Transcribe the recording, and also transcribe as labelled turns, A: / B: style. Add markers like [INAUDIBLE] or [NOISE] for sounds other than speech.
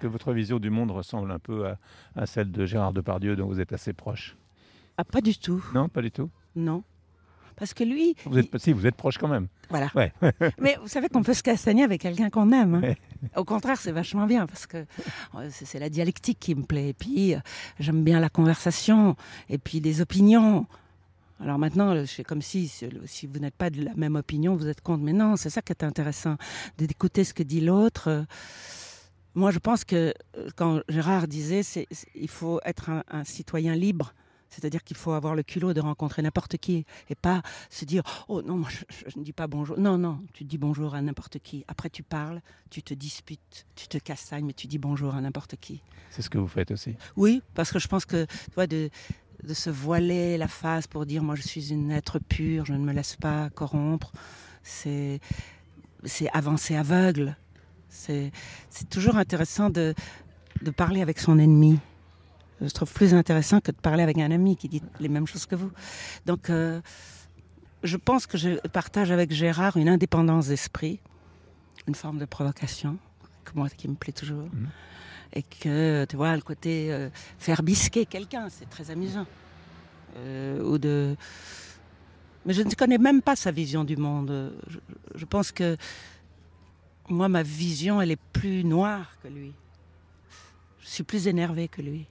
A: que votre vision du monde ressemble un peu à, à celle de Gérard Depardieu, dont vous êtes assez proche
B: Ah, pas du tout.
A: Non, pas du tout.
B: Non. Parce que lui.
A: Vous êtes, Si, vous êtes proche quand même.
B: Voilà.
A: Ouais. [LAUGHS]
B: Mais vous savez qu'on peut se castagner avec quelqu'un qu'on aime. hein.
A: Ouais.
B: Au contraire, c'est vachement bien parce que euh, c'est la dialectique qui me plaît. Et puis, euh, j'aime bien la conversation et puis des opinions. Alors maintenant, euh, c'est comme si, si vous n'êtes pas de la même opinion, vous êtes contre. Mais non, c'est ça qui est intéressant, d'écouter ce que dit l'autre. Moi, je pense que euh, quand Gérard disait, il faut être un, un citoyen libre. C'est-à-dire qu'il faut avoir le culot de rencontrer n'importe qui et pas se dire Oh non, moi je, je ne dis pas bonjour. Non, non, tu dis bonjour à n'importe qui. Après, tu parles, tu te disputes, tu te castagnes, mais tu dis bonjour à n'importe qui.
A: C'est ce que vous faites aussi.
B: Oui, parce que je pense que tu vois, de, de se voiler la face pour dire Moi je suis une être pure, je ne me laisse pas corrompre, c'est, c'est avancer aveugle. C'est, toujours intéressant de, de parler avec son ennemi. Je trouve plus intéressant que de parler avec un ami qui dit les mêmes choses que vous. Donc, euh, je pense que je partage avec Gérard une indépendance d'esprit, une forme de provocation, que moi, qui me plaît toujours.
A: Mhm.
B: Et que, tu vois, le côté euh, faire bisquer quelqu'un, c'est très amusant. Euh, ou de... Mais je ne connais même pas sa vision du monde. Je, je pense que moi, ma vision, elle est plus noire que lui. Je suis plus énervée que lui.